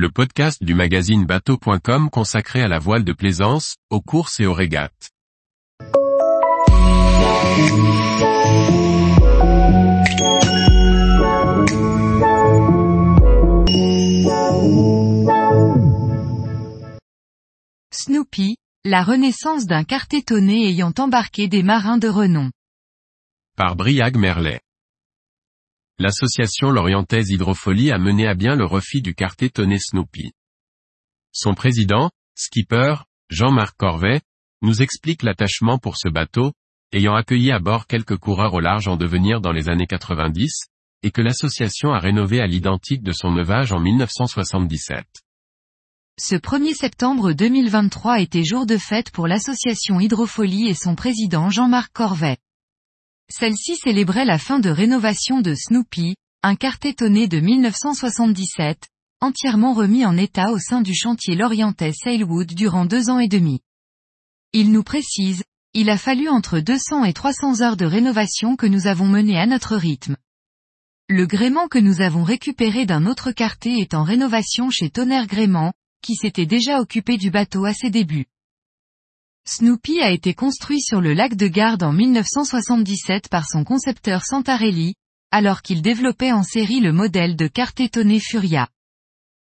le podcast du magazine bateau.com consacré à la voile de plaisance, aux courses et aux régates. Snoopy, la renaissance d'un cartétonné ayant embarqué des marins de renom. Par Briag Merlet. L'association lorientaise Hydrofolie a mené à bien le refit du cartétonné Snoopy. Son président, skipper, Jean-Marc Corvet, nous explique l'attachement pour ce bateau, ayant accueilli à bord quelques coureurs au large en devenir dans les années 90, et que l'association a rénové à l'identique de son neuvage en 1977. Ce 1er septembre 2023 était jour de fête pour l'association Hydrofolie et son président Jean-Marc Corvet. Celle-ci célébrait la fin de rénovation de Snoopy, un cartétonné de 1977, entièrement remis en état au sein du chantier lorientais Sailwood durant deux ans et demi. Il nous précise, il a fallu entre 200 et 300 heures de rénovation que nous avons menées à notre rythme. Le gréement que nous avons récupéré d'un autre carté est en rénovation chez Tonnerre Gréement, qui s'était déjà occupé du bateau à ses débuts. Snoopy a été construit sur le lac de Garde en 1977 par son concepteur Santarelli, alors qu'il développait en série le modèle de Cartétonné Furia.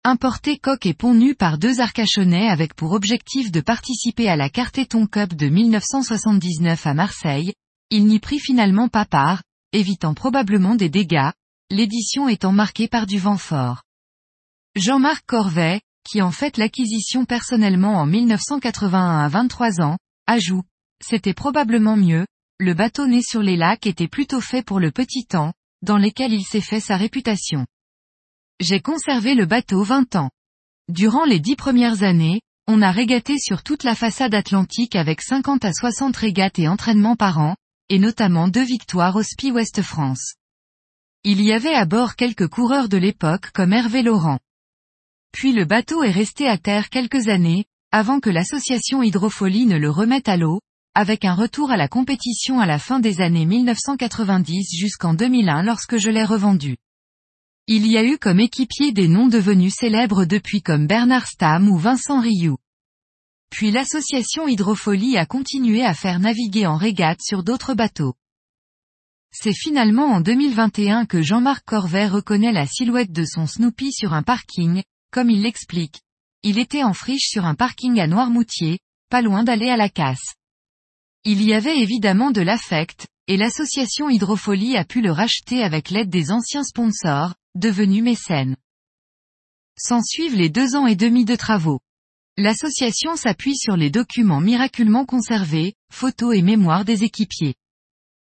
Importé coque et pont nu par deux arcachonnais avec pour objectif de participer à la Cartéton Cup de 1979 à Marseille, il n'y prit finalement pas part, évitant probablement des dégâts, l'édition étant marquée par du vent fort. Jean-Marc Corvet, qui en fait l'acquisition personnellement en 1981 à 23 ans, ajoute, c'était probablement mieux, le bateau né sur les lacs était plutôt fait pour le petit temps, dans lesquels il s'est fait sa réputation. J'ai conservé le bateau 20 ans. Durant les dix premières années, on a régaté sur toute la façade atlantique avec 50 à 60 régates et entraînements par an, et notamment deux victoires au Spi West France. Il y avait à bord quelques coureurs de l'époque comme Hervé Laurent. Puis le bateau est resté à terre quelques années, avant que l'association Hydrofolie ne le remette à l'eau, avec un retour à la compétition à la fin des années 1990 jusqu'en 2001 lorsque je l'ai revendu. Il y a eu comme équipier des noms devenus célèbres depuis comme Bernard Stam ou Vincent Rioux. Puis l'association Hydrofolie a continué à faire naviguer en régate sur d'autres bateaux. C'est finalement en 2021 que Jean-Marc Corvet reconnaît la silhouette de son Snoopy sur un parking, comme il l'explique. Il était en friche sur un parking à Noirmoutier, pas loin d'aller à la casse. Il y avait évidemment de l'affect, et l'association Hydrofolie a pu le racheter avec l'aide des anciens sponsors, devenus mécènes. S'en suivent les deux ans et demi de travaux. L'association s'appuie sur les documents miraculement conservés, photos et mémoires des équipiers.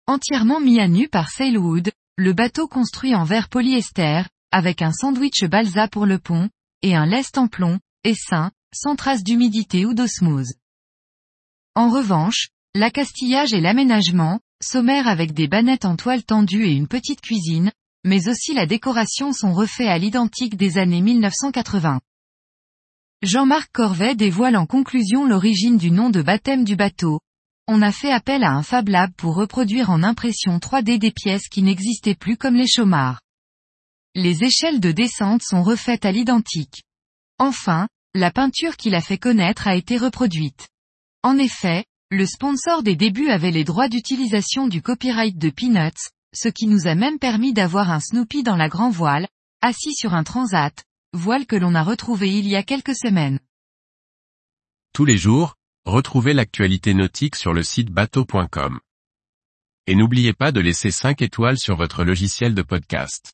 Entièrement mis à nu par Sailwood, le bateau construit en verre polyester, avec un sandwich balsa pour le pont, et un lest en plomb, essaim, sans trace d'humidité ou d'osmose. En revanche, l'accastillage et l'aménagement, sommaire avec des bannettes en toile tendue et une petite cuisine, mais aussi la décoration sont refaits à l'identique des années 1980. Jean-Marc Corvet dévoile en conclusion l'origine du nom de baptême du bateau. On a fait appel à un Fab Lab pour reproduire en impression 3D des pièces qui n'existaient plus comme les chaumards. Les échelles de descente sont refaites à l'identique. Enfin, la peinture qu'il a fait connaître a été reproduite. En effet, le sponsor des débuts avait les droits d'utilisation du copyright de Peanuts, ce qui nous a même permis d'avoir un Snoopy dans la grand voile, assis sur un transat, voile que l'on a retrouvé il y a quelques semaines. Tous les jours, retrouvez l'actualité nautique sur le site bateau.com. Et n'oubliez pas de laisser 5 étoiles sur votre logiciel de podcast.